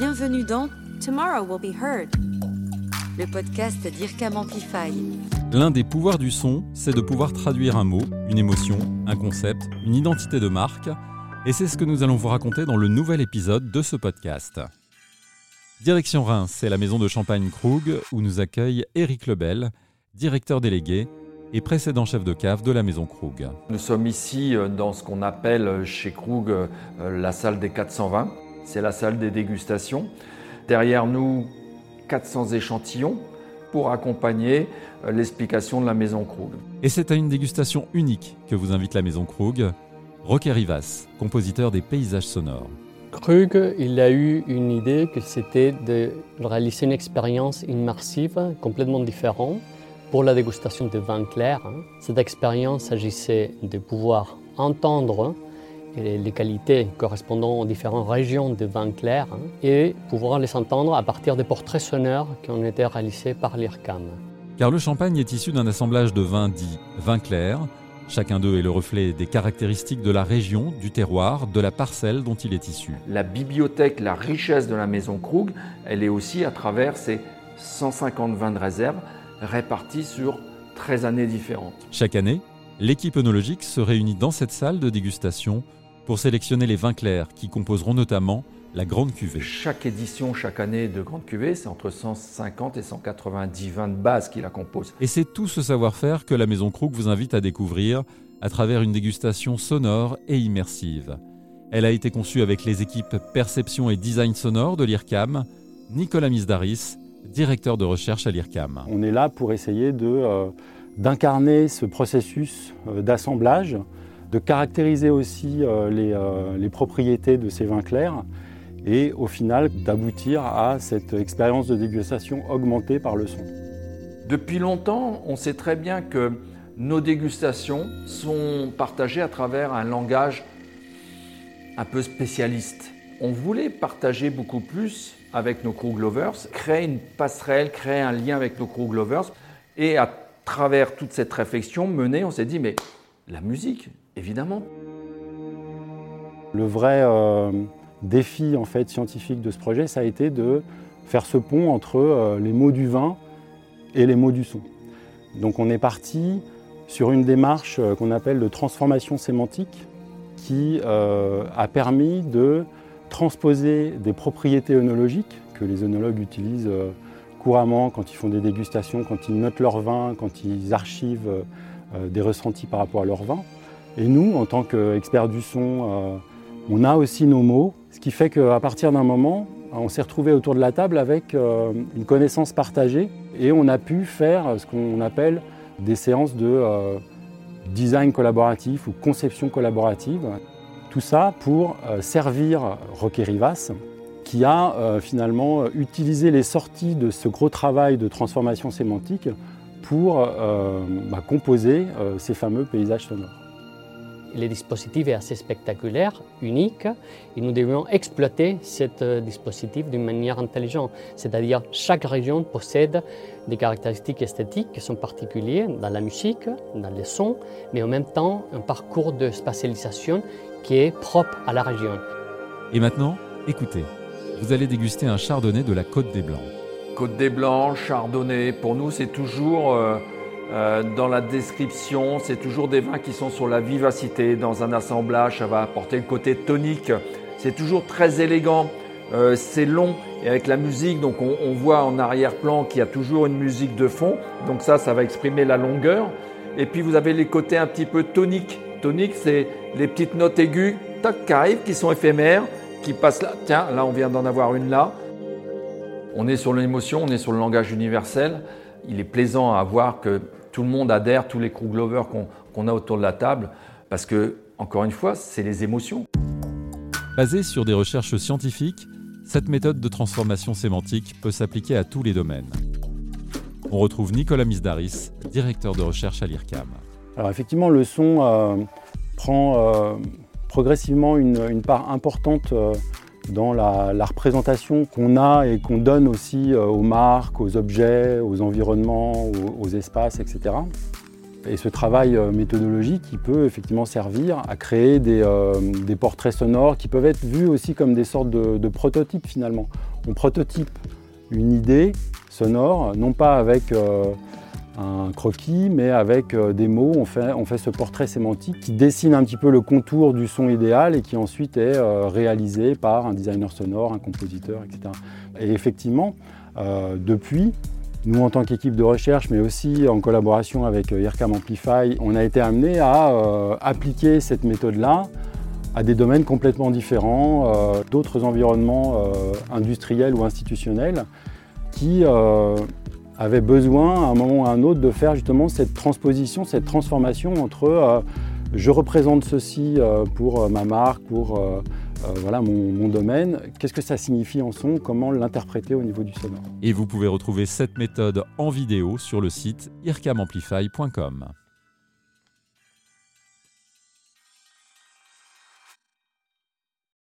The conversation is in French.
Bienvenue dans Tomorrow Will Be Heard, le podcast d'IRCAM Amplify. L'un des pouvoirs du son, c'est de pouvoir traduire un mot, une émotion, un concept, une identité de marque, et c'est ce que nous allons vous raconter dans le nouvel épisode de ce podcast. Direction Reims, c'est la maison de champagne Krug où nous accueille Éric Lebel, directeur délégué et précédent chef de cave de la maison Krug. Nous sommes ici euh, dans ce qu'on appelle euh, chez Krug euh, la salle des 420. C'est la salle des dégustations. Derrière nous, 400 échantillons pour accompagner l'explication de la maison Krug. Et c'est à une dégustation unique que vous invite la maison Krug, Roquet Rivas, compositeur des paysages sonores. Krug, il a eu une idée que c'était de réaliser une expérience immersive complètement différente pour la dégustation de vin clair. Hein. Cette expérience s'agissait de pouvoir entendre les qualités correspondant aux différentes régions de vin clair hein, et pouvoir les entendre à partir des portraits sonores qui ont été réalisés par l'IRCAM. Car le champagne est issu d'un assemblage de vins dits vin clair. Chacun d'eux est le reflet des caractéristiques de la région, du terroir, de la parcelle dont il est issu. La bibliothèque, la richesse de la maison Krug, elle est aussi à travers ces 150 vins de réserve répartis sur 13 années différentes. Chaque année, l'équipe œnologique se réunit dans cette salle de dégustation pour sélectionner les vins clairs qui composeront notamment la grande cuvée. Chaque édition, chaque année de grande cuvée, c'est entre 150 et 190 vins de base qui la composent. Et c'est tout ce savoir-faire que la Maison Krug vous invite à découvrir à travers une dégustation sonore et immersive. Elle a été conçue avec les équipes Perception et Design Sonore de l'IRCAM, Nicolas Misdaris, directeur de recherche à l'IRCAM. On est là pour essayer de, euh, d'incarner ce processus euh, d'assemblage, de caractériser aussi euh, les, les, propriétés de ces vins clairs et au final d'aboutir à cette expérience de dégustation augmentée par le son. Depuis longtemps, on sait très bien que nos dégustations sont partagées à travers un langage un peu spécialiste. On voulait partager beaucoup plus avec nos Krug Lovers, créer une passerelle, créer un lien avec nos Krug Lovers. Et à travers toute cette réflexion menée, on s'est dit, mais la musique, évidemment. Le vrai euh, défi en fait, scientifique de ce projet, ça a été de faire ce pont entre euh, les mots du vin et les mots du son. Donc on est parti sur une démarche euh, qu'on appelle de transformation sémantique qui a permis de transposer des propriétés œnologiques que les œnologues utilisent couramment quand ils font des dégustations, quand ils notent leur vin, quand ils archivent des ressentis par rapport à leur vin. Et nous, en tant qu'experts du son, euh, on a aussi nos mots, ce qui fait qu'à partir d'un moment, on s'est retrouvé autour de la table avec une connaissance partagée et on a pu faire ce qu'on appelle des séances de design collaboratif ou conception collaborative. Tout ça pour euh, servir Roque Rivas, qui a euh, finalement utilisé les sorties de ce gros travail de transformation sémantique pour euh, bah, composer ces fameux paysages sonores. Le dispositif est assez spectaculaire, unique, et nous devons exploiter ce dispositif d'une manière intelligente. C'est-à-dire chaque région possède des caractéristiques esthétiques qui sont particulières dans la musique, dans les sons, mais en même temps un parcours de spatialisation qui est propre à la région. Et maintenant, écoutez, vous allez déguster un chardonnay de la Côte des Blancs. Côte des Blancs, chardonnay, pour nous c'est toujours euh, euh, dans la description, c'est toujours des vins qui sont sur la vivacité. Dans un assemblage, ça va apporter le côté tonique. C'est toujours très élégant, euh, c'est long et avec la musique, donc on, voit en arrière-plan qu'il y a toujours une musique de fond. Donc ça, ça va exprimer la longueur. Et puis vous avez les côtés un petit peu toniques tonique, c'est les petites notes aiguës qui arrivent, qui sont éphémères, qui passent là. Tiens, là, on vient d'en avoir une là. On est sur l'émotion, on est sur le langage universel. Il est plaisant à voir que tout le monde adhère, tous les Kruglovers qu'on a autour de la table, parce que, encore une fois, c'est les émotions. Basée sur des recherches scientifiques, cette méthode de transformation sémantique peut s'appliquer à tous les domaines. On retrouve Nicolas Misdaris, directeur de recherche à l'IRCAM. Alors effectivement, le son euh, prend euh, progressivement une, part importante euh, dans la, représentation qu'on a et qu'on donne aussi aux marques, aux objets, aux environnements, aux, espaces, etc. Et ce travail méthodologique, il peut effectivement servir à créer des, portraits sonores qui peuvent être vus aussi comme des sortes de, prototypes finalement. on prototype une idée sonore, non pas avec un croquis, mais avec des mots, on fait, on fait ce portrait sémantique qui dessine un petit peu le contour du son idéal et qui ensuite est réalisé par un designer sonore, un compositeur, etc. Et effectivement, depuis, nous, en tant qu'équipe de recherche, mais aussi en collaboration avec IRCAM Amplify, on a été amené à euh, appliquer cette méthode-là à des domaines complètement différents, euh, d'autres environnements euh, industriels ou institutionnels qui avaient besoin, à un moment ou à un autre, de faire justement cette transposition, cette transformation entre je représente ceci pour ma marque, pour euh, voilà mon, domaine, qu'est-ce que ça signifie en son, comment l'interpréter au niveau du sonore? Et vous pouvez retrouver cette méthode en vidéo sur le site ircamamplify.com.